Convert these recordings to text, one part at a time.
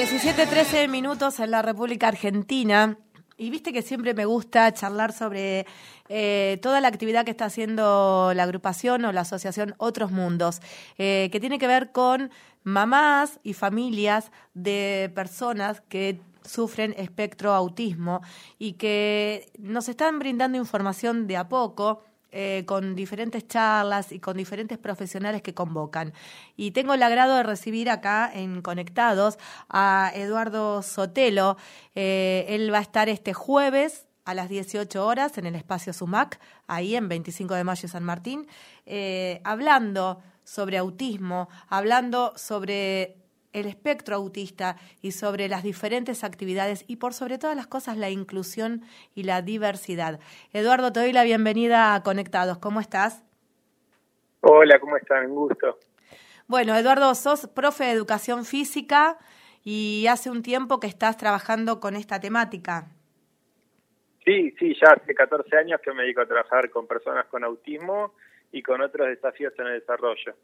17-13 minutos en la República Argentina. Y viste que siempre me gusta charlar sobre eh, toda la actividad que está haciendo la agrupación o la asociación Otros Mundos, eh, que tiene que ver con mamás y familias de personas que sufren espectro autismo y que nos están brindando información de a poco eh, con diferentes charlas y con diferentes profesionales que convocan. Y tengo el agrado de recibir acá en Conectados a Eduardo Sotelo. Eh, él va a estar este jueves a las 18 horas en el espacio Sumac, ahí en 25 de mayo San Martín, eh, hablando sobre autismo, hablando sobre el espectro autista y sobre las diferentes actividades y por sobre todas las cosas la inclusión y la diversidad. Eduardo, te doy la bienvenida a Conectados. ¿Cómo estás? Hola, ¿cómo están? Un gusto. Bueno, Eduardo, sos profe de educación física y hace un tiempo que estás trabajando con esta temática. Sí, sí, ya hace 14 años que me dedico a trabajar con personas con autismo y con otros desafíos en el desarrollo.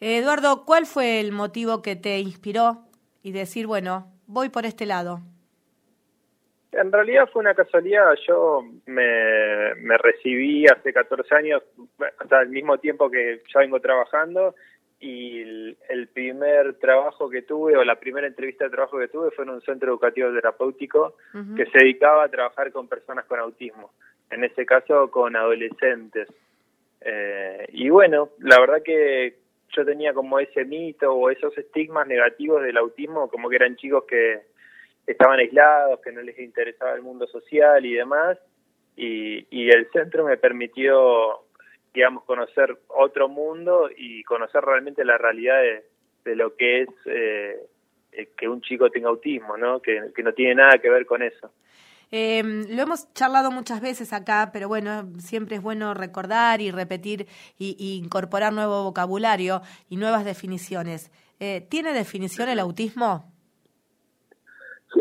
Eduardo, ¿cuál fue el motivo que te inspiró y decir, bueno, voy por este lado? En realidad fue una casualidad. Yo me, me recibí hace 14 años, hasta al mismo tiempo que ya vengo trabajando, y el, primer trabajo que tuve, o la primera entrevista de trabajo que tuve, fue en un centro educativo terapéutico que se dedicaba a trabajar con personas con autismo, en ese caso con adolescentes. Eh, y bueno, la verdad que yo tenía como ese mito o esos estigmas negativos del autismo, como que eran chicos que estaban aislados, que no les interesaba el mundo social y demás, y, y el centro me permitió, digamos, conocer otro mundo y conocer realmente la realidad de, de lo que es eh, que un chico tenga autismo, ¿no? Que, que no tiene nada que ver con eso. Eh, lo hemos charlado muchas veces acá, pero bueno, siempre es bueno recordar y repetir y, incorporar nuevo vocabulario y nuevas definiciones. Eh, ¿Tiene definición el autismo?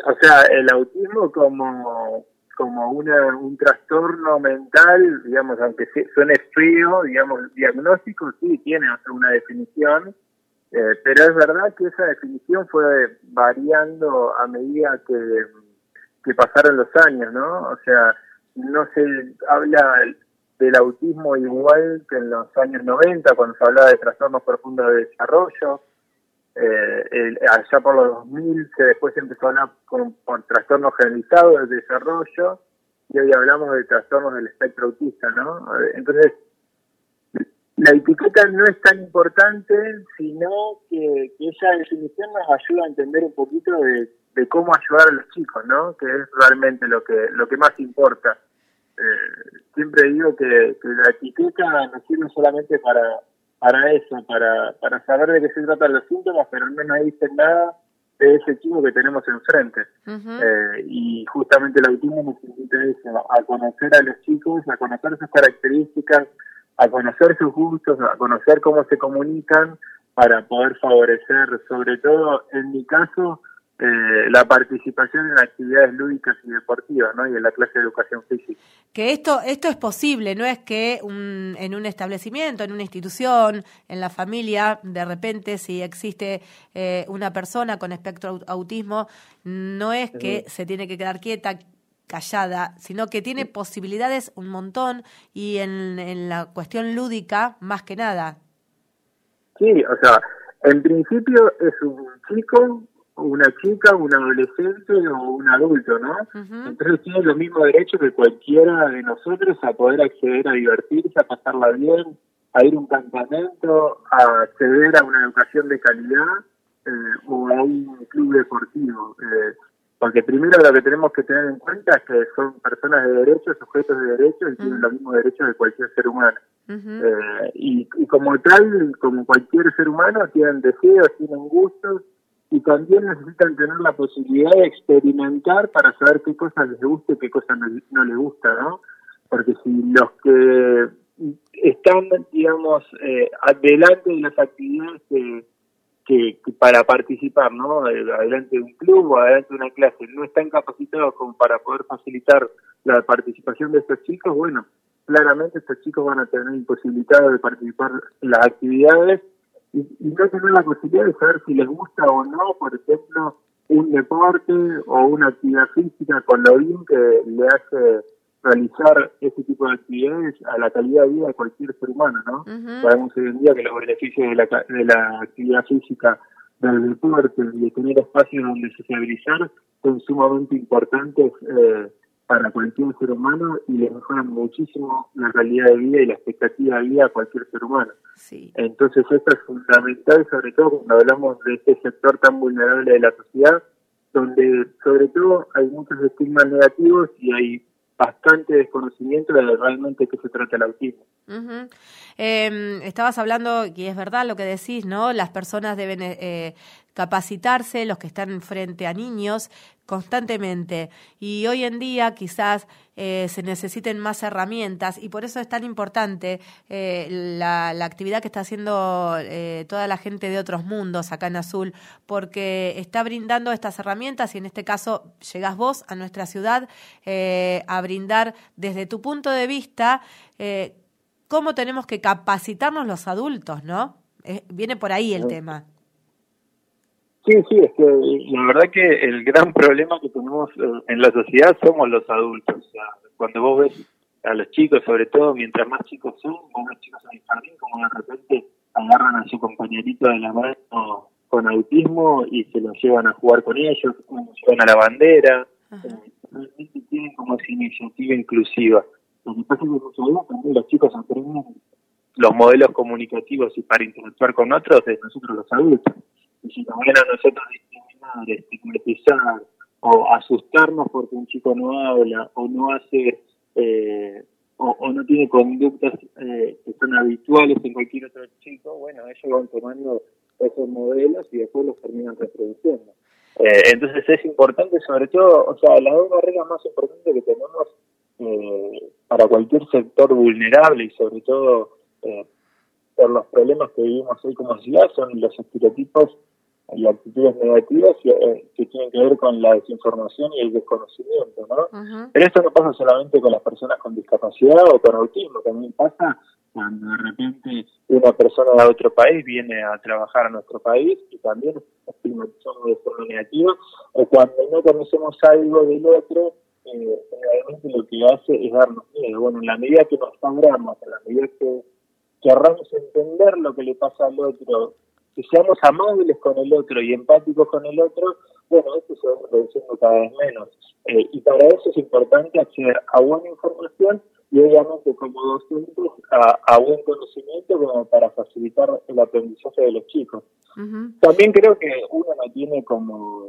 o sea, el autismo como como una, un trastorno mental, digamos, aunque suene frío, digamos, diagnóstico, sí tiene una definición, eh, pero es verdad que esa definición fue variando a medida que que pasaron los años, ¿no? O sea, no se habla del autismo igual que en los años 90, cuando se hablaba de trastornos profundos de desarrollo. Eh, allá por los 2000 se después empezó a hablar con, trastornos generalizados de desarrollo y hoy hablamos de trastornos del espectro autista, ¿no? Entonces, la etiqueta no es tan importante, sino que, que esa definición nos ayuda a entender un poquito de de cómo ayudar a los chicos, ¿no? Que es realmente lo que lo que más importa. Eh, siempre digo que, la etiqueta no sirve solamente para para eso, para para saber de qué se tratan los síntomas, pero no nos dicen nada de ese chico que tenemos enfrente. eh, y justamente el autismo nos invita a conocer a los chicos, a conocer sus características, a conocer sus gustos, a conocer cómo se comunican para poder favorecer, sobre todo en mi caso, eh, la participación en actividades lúdicas y deportivas, ¿no? Y en la clase de educación física. Que esto esto es posible, no es que un, en un establecimiento, en una institución, en la familia, de repente si existe eh, una persona con espectro autismo, no es que se tiene que quedar quieta, callada, sino que tiene posibilidades un montón y en, en la cuestión lúdica más que nada. Sí, o sea, en principio es un chico una chica, un adolescente o un adulto, ¿no? Entonces tiene los mismos derechos que cualquiera de nosotros a poder acceder a divertirse, a pasarla bien, a ir a un campamento, a acceder a una educación de calidad eh, o a un club deportivo. Eh, porque primero lo que tenemos que tener en cuenta es que son personas de derechos, sujetos de derechos y tienen los mismos derechos de cualquier ser humano. eh, y, y como tal, como cualquier ser humano, tienen deseos, tienen gustos, y también necesitan tener la posibilidad de experimentar para saber qué cosas les gusta y qué cosas no, les gusta, ¿no? Porque si los que están, digamos, eh, adelante de las actividades que, que, para participar, ¿no? Adelante de un club o adelante de una clase, no están capacitados como para poder facilitar la participación de estos chicos, bueno, claramente estos chicos van a tener imposibilidad de participar en las actividades y, no tener la posibilidad de saber si les gusta o no, por ejemplo, un deporte o una actividad física con lo bien que le hace realizar ese tipo de actividades a la calidad de vida de cualquier ser humano, ¿no? Sabemos hoy en día que los beneficios de la, de la actividad física, del deporte y de tener espacios donde sociabilizar son sumamente importantes eh, para cualquier ser humano y le mejoran muchísimo la calidad de vida y la expectativa de vida a cualquier ser humano. Sí. Entonces esto es fundamental, sobre todo cuando hablamos de este sector tan vulnerable de la sociedad, donde sobre todo hay muchos estigmas negativos y hay bastante desconocimiento de realmente qué se trata el autismo. Em, estabas hablando, y es verdad lo que decís, ¿no? Las personas deben eh, capacitarse, los que están frente a niños, constantemente. Y hoy en día quizás eh, se necesiten más herramientas y por eso es tan importante eh, la, actividad que está haciendo toda la gente de otros mundos acá en Azul, porque está brindando estas herramientas y en este caso llegás vos a nuestra ciudad a brindar desde tu punto de vista cómo tenemos que capacitarnos los adultos, ¿no? viene por ahí el tema. Sí, sí, es que la verdad que el gran problema que tenemos eh, en la sociedad somos los adultos. O sea, cuando vos ves a los chicos, sobre todo, mientras más chicos son, más chicos en el jardín, como de repente agarran a su compañerito de la mano con autismo y se lo llevan a jugar con ellos, como llevan a la bandera, eh, realmente tienen como esa iniciativa inclusiva. Lo que pasa es que también los chicos aprenden los modelos comunicativos y para interactuar con otros de nosotros los adultos. Y si también a nosotros discriminar, estigmatizar o asustarnos porque un chico no habla o no hace eh, o, no tiene conductas eh, que son habituales en cualquier otro chico, bueno, ellos van tomando esos modelos y después los terminan reproduciendo. Eh, entonces es importante, sobre todo, o sea, la dos barreras más importantes que tenemos eh, para cualquier sector vulnerable y sobre todo eh, por los problemas que vivimos hoy como sociedad son los estereotipos y actitudes negativas eh, que tienen que ver con la desinformación y el desconocimiento, ¿no? Pero esto no pasa solamente con las personas con discapacidad o con autismo, también pasa cuando de repente una persona de otro país viene a trabajar a nuestro país y también estigmatizamos de forma negativa, o cuando no conocemos algo del otro eh, realmente lo que hace es darnos miedo. Bueno, en la medida que nos sangramos, en la medida que querramos entender lo que le pasa al otro, que seamos amables con el otro y empáticos con el otro, bueno, esto se va reduciendo cada vez menos. Eh, y para eso es importante acceder a buena información y obviamente como docentes a, a buen conocimiento como para facilitar el aprendizaje de los chicos. También creo que uno no tiene como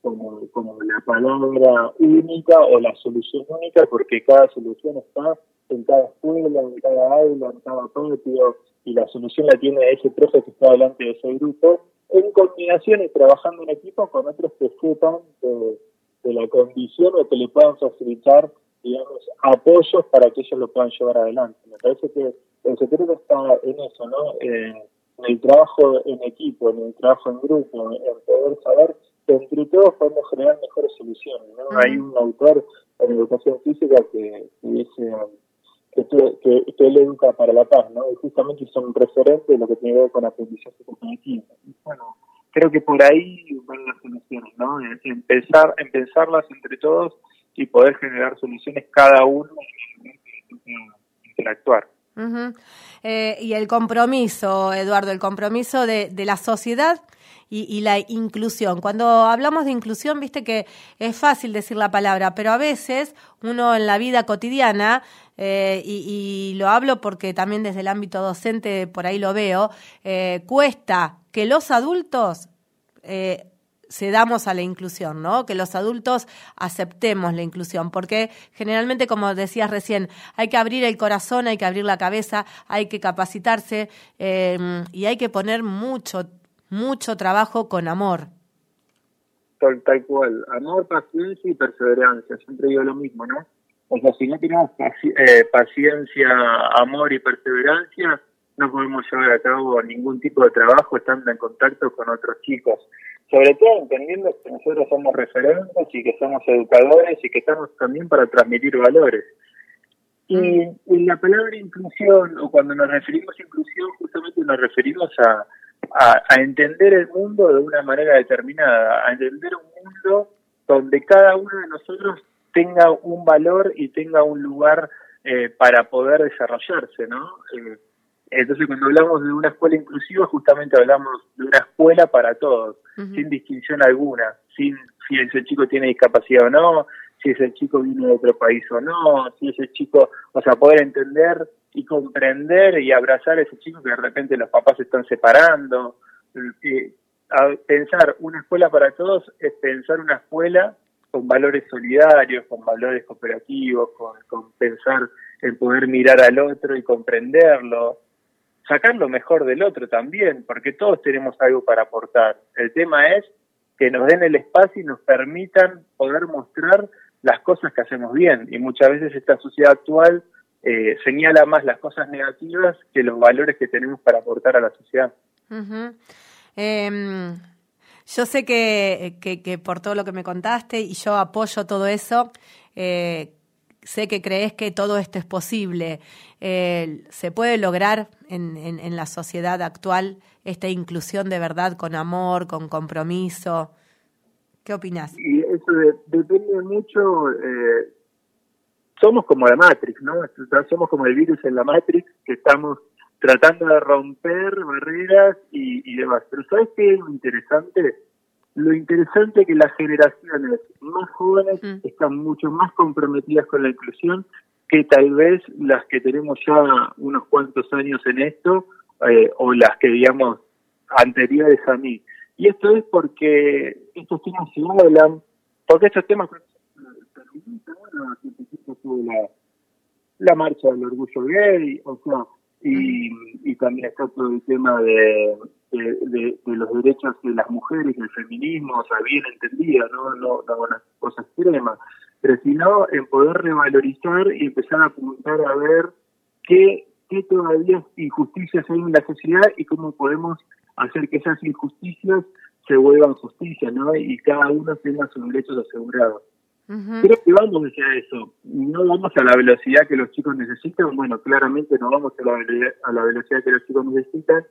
como, como la palabra única o la solución única, porque cada solución está en cada escuela, en cada aula, en cada patio, y la solución la tiene ese profe que está delante de ese grupo, en combinación y trabajando en equipo con otros que sepan de, la condición o que le puedan facilitar, digamos, apoyos para que ellos lo puedan llevar adelante. Me parece que el secreto está en eso, ¿no? en el trabajo en equipo, en el trabajo en grupo, en poder saber entre todos podemos generar mejores soluciones. ¿no? Hay un autor en educación física que, dice que, que, que, él educa para la paz, ¿no? Y justamente son referentes de lo que tiene que ver con aprendizaje cognitivo. Bueno, creo que por ahí van las soluciones, ¿no? Empezar, empezarlas entre todos y poder generar soluciones cada uno interactuar. Eh, y el compromiso, Eduardo, el compromiso de, de la sociedad y, la inclusión. Cuando hablamos de inclusión, viste que es fácil decir la palabra, pero a veces uno en la vida cotidiana, eh, y, lo hablo porque también desde el ámbito docente por ahí lo veo, eh, cuesta que los adultos cedamos a la inclusión, ¿no? Que los adultos aceptemos la inclusión, porque generalmente, como decías recién, hay que abrir el corazón, hay que abrir la cabeza, hay que capacitarse y hay que poner mucho mucho trabajo con amor. Tal, tal cual, amor, paciencia y perseverancia, siempre digo lo mismo, ¿no? O sea, si no tenemos eh, paciencia, amor y perseverancia, no podemos llevar a cabo ningún tipo de trabajo estando en contacto con otros chicos. Sobre todo entendiendo que nosotros somos referentes y que somos educadores y que estamos también para transmitir valores. Y, y la palabra inclusión, o cuando nos referimos a inclusión, justamente nos referimos a, a, entender el mundo de una manera determinada, a entender un mundo donde cada uno de nosotros tenga un valor y tenga un lugar eh, para poder desarrollarse, ¿no? Eh, entonces, cuando hablamos de una escuela inclusiva, justamente hablamos de una escuela para todos, sin distinción alguna, sin si ese chico tiene discapacidad o no, si ese chico viene de otro país o no, si ese chico, o sea, poder entender y comprender y abrazar a ese chico que de repente los papás se están separando. Eh, pensar una escuela para todos es pensar una escuela con valores solidarios, con valores cooperativos, con, con pensar en poder mirar al otro y comprenderlo, sacar lo mejor del otro también, porque todos tenemos algo para aportar. El tema es que nos den el espacio y nos permitan poder mostrar las cosas que hacemos bien. Y muchas veces esta sociedad actual eh, señala más las cosas negativas que los valores que tenemos para aportar a la sociedad. Em, yo sé que, que, por todo lo que me contaste y yo apoyo todo eso, eh, sé que crees que todo esto es posible. ¿Se puede lograr en, en, la sociedad actual esta inclusión de verdad con amor, con compromiso? ¿Qué opinas? Y eso depende mucho. Eh, somos como la Matrix, ¿no? Somos como el virus en la Matrix, que estamos tratando de romper barreras y, y demás. Pero ¿sabes qué es lo interesante? Lo interesante es que las generaciones más jóvenes mm. están mucho más comprometidas con la inclusión que tal vez las que tenemos ya unos cuantos años en esto eh, o las que digamos anteriores a mí. Y esto es porque estos temas se hablan, porque estos temas la, la marcha del orgullo gay, o sea, y, y también está todo el tema de, de, los derechos de las mujeres, del feminismo, o sea, bien entendida, no, no, no una cosa extrema, pero sino en poder revalorizar y empezar a apuntar a ver qué, qué todavía injusticias hay en la sociedad y cómo podemos hacer que esas injusticias se vuelvan justicia, ¿no? Y cada uno tenga sus derechos asegurados. Creo que vamos hacia eso. No vamos a la velocidad que los chicos necesitan. Bueno, claramente no vamos a la, a la velocidad que los chicos necesitan,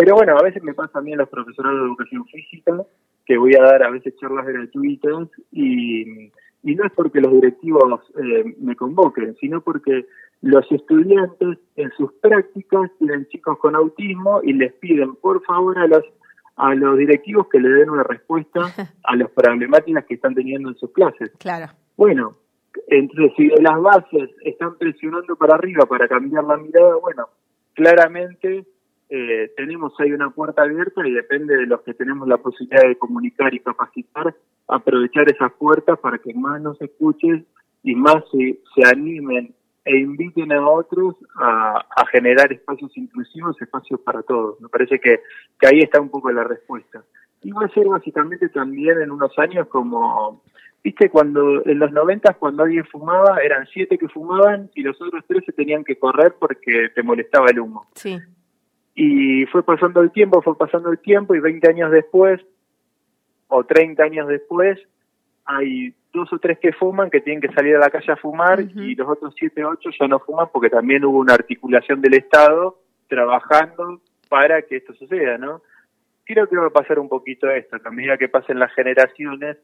pero bueno, a veces me pasa a mí en los profesores de educación física que voy a dar a veces charlas gratuitas y, y no es porque los directivos eh, me convoquen, sino porque los estudiantes en sus prácticas tienen chicos con autismo y les piden por favor a los a los directivos que le den una respuesta a las problemáticas que están teniendo en sus clases. Claro. Bueno, entonces si las bases están presionando para arriba para cambiar la mirada, bueno, claramente eh, tenemos ahí una puerta abierta y depende de los que tenemos la posibilidad de comunicar y capacitar, aprovechar esas puertas para que más nos escuchen y más se, se animen e inviten a otros a, generar espacios inclusivos, espacios para todos. Me parece que, ahí está un poco la respuesta. Y va a ser básicamente también en unos años como, viste, cuando en los noventas cuando alguien fumaba, eran siete que fumaban y los otros tres se tenían que correr porque te molestaba el humo. Sí. Y fue pasando el tiempo, fue pasando el tiempo y 20 años después o 30 años después hay dos o tres que fuman que tienen que salir a la calle a fumar y los otros siete o ocho ya no fuman porque también hubo una articulación del Estado trabajando para que esto suceda, ¿no? Creo que va a pasar un poquito esto, a medida que pasen las generaciones,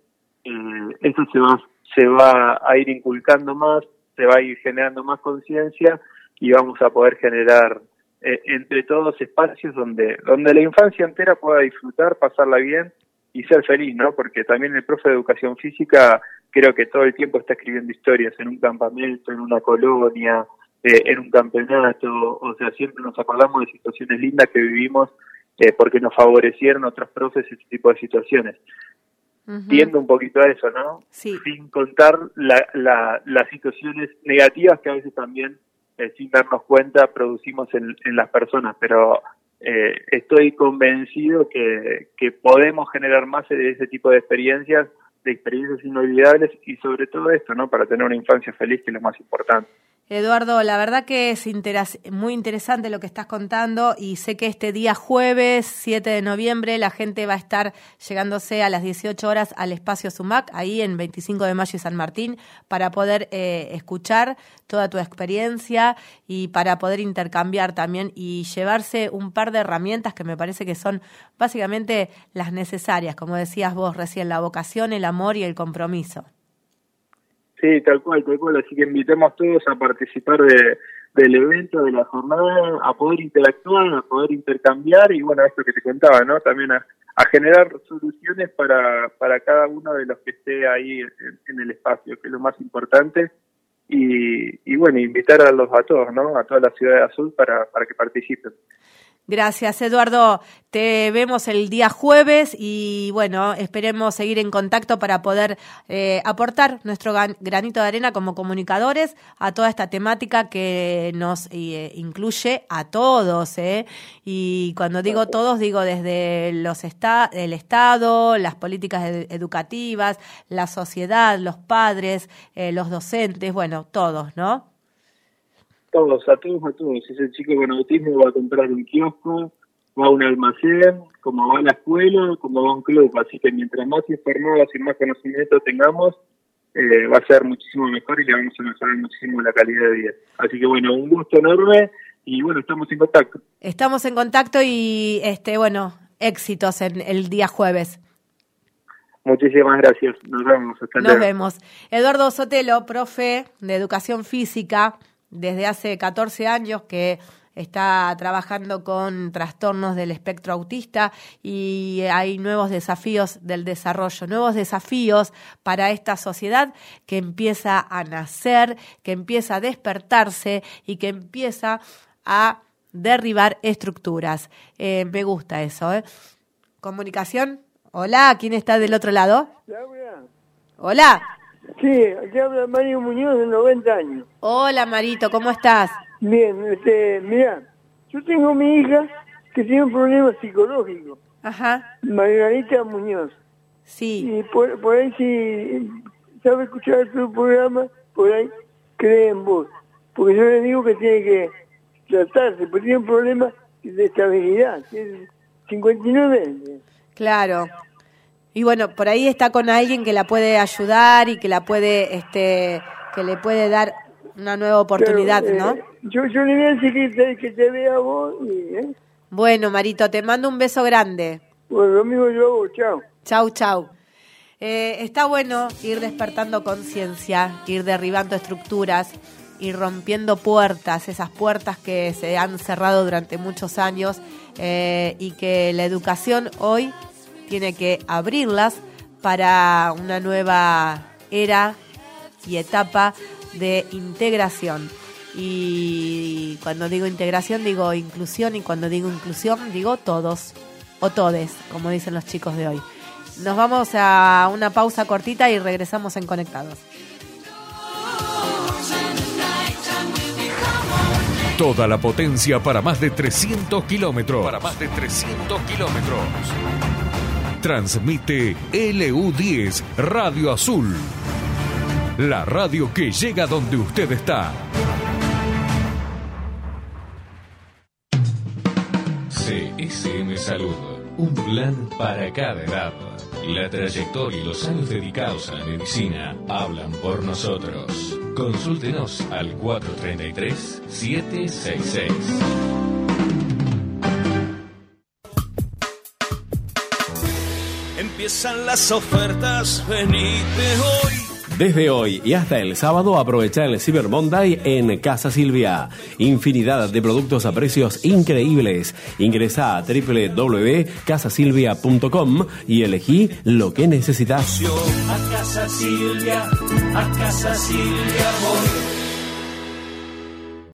eh, eso se va, se va a ir inculcando más, se va a ir generando más conciencia y vamos a poder generar eh, entre todos espacios donde, donde la infancia entera pueda disfrutar, pasarla bien y ser feliz, ¿no? Porque también el profe de educación física creo que todo el tiempo está escribiendo historias en un campamento, en una colonia, eh, en un campeonato, o sea, siempre nos acordamos de situaciones lindas que vivimos eh, porque nos favorecieron otros profes ese tipo de situaciones. Viendo un poquito a eso, ¿no? Sí. Sin contar la, la, las situaciones negativas que a veces también eh, sin darnos cuenta producimos en, las personas, pero eh, estoy convencido que, que podemos generar más de ese tipo de experiencias, de experiencias inolvidables y sobre todo esto, ¿no? Para tener una infancia feliz, que es lo más importante. Eduardo, la verdad que es muy interesante lo que estás contando y sé que este día jueves 7 de noviembre la gente va a estar llegándose a las 18 horas al espacio Sumac, ahí en 25 de mayo y San Martín, para poder eh, escuchar toda tu experiencia y para poder intercambiar también y llevarse un par de herramientas que me parece que son básicamente las necesarias, como decías vos recién, la vocación, el amor y el compromiso. Sí, tal cual, tal cual. Así que invitamos a todos a participar de, del evento, de la jornada, a poder interactuar, a poder intercambiar y bueno, esto que te contaba, ¿no? También a, generar soluciones para, para cada uno de los que esté ahí en, el espacio, que es lo más importante. Y, y bueno, invitar a los a todos, ¿no? A toda la ciudad de Azul para, para que participen. Gracias, Eduardo. Te vemos el día jueves y bueno, esperemos seguir en contacto para poder eh, aportar nuestro granito de arena como comunicadores a toda esta temática que nos eh, incluye a todos. ¿eh? Y cuando digo todos, digo desde los el Estado, las políticas educativas, la sociedad, los padres, eh, los docentes, bueno, todos, ¿no? Todos, a todos, a todos. Ese chico con autismo va a comprar un kiosco, va a un almacén, como va a la escuela, como va a un club. Así que mientras más informados y más conocimiento tengamos, eh, va a ser muchísimo mejor y le vamos a mejorar muchísimo la calidad de vida. Así que bueno, un gusto enorme y bueno, estamos en contacto. Estamos en contacto y este bueno, éxitos en el día jueves. Muchísimas gracias. Nos vemos. Nos vemos. Eduardo Sotelo, profe de educación física, desde hace 14 años que está trabajando con trastornos del espectro autista y hay nuevos desafíos del desarrollo, nuevos desafíos para esta sociedad que empieza a nacer, que empieza a despertarse y que empieza a derribar estructuras. Eh, me gusta eso. ¿eh? Comunicación. Hola, ¿quién está del otro lado? Hola. Sí, aquí habla Mario Muñoz de 90 años. Hola Marito, ¿cómo estás? Bien, este, mira, yo tengo mi hija que tiene un problema psicológico. Ajá. Margarita Muñoz. Sí. Y por, ahí si sabe escuchar tu programa, por ahí cree en vos. Porque yo le digo que tiene que tratarse, porque tiene un problema de estabilidad. Tiene 59 años. Claro. Y bueno, por ahí está con alguien que la puede ayudar y que la puede, este, que le puede dar una nueva oportunidad, ¿no? Eh, yo, yo le voy a decir que te, que te vea vos. ¿eh? Bueno, Marito, te mando un beso grande. Bueno, lo mismo yo, chao. Chau, chau. Eh, está bueno ir despertando conciencia, ir derribando estructuras, ir rompiendo puertas, esas puertas que se han cerrado durante muchos años y que la educación hoy tiene que abrirlas para una nueva era y etapa de integración. Y cuando digo integración digo inclusión y cuando digo inclusión digo todos o todes, como dicen los chicos de hoy. Nos vamos a una pausa cortita y regresamos en Conectados. Toda la potencia para más de 300 kilómetros. Para más de 300 kilómetros. Transmite LU10 Radio Azul. La radio que llega donde usted está. CSM Salud. Un plan para cada edad. La trayectoria y los años dedicados a la medicina hablan por nosotros. Consúltenos al 433-766. Empiezan las ofertas, venite hoy. Desde hoy y hasta el sábado aprovecha el Cyber Monday en Casa Silvia. Infinidad de productos a precios increíbles. Ingresa a www.casasilvia.com y elegí lo que necesitas. A Casa Silvia, a Casa Silvia voy.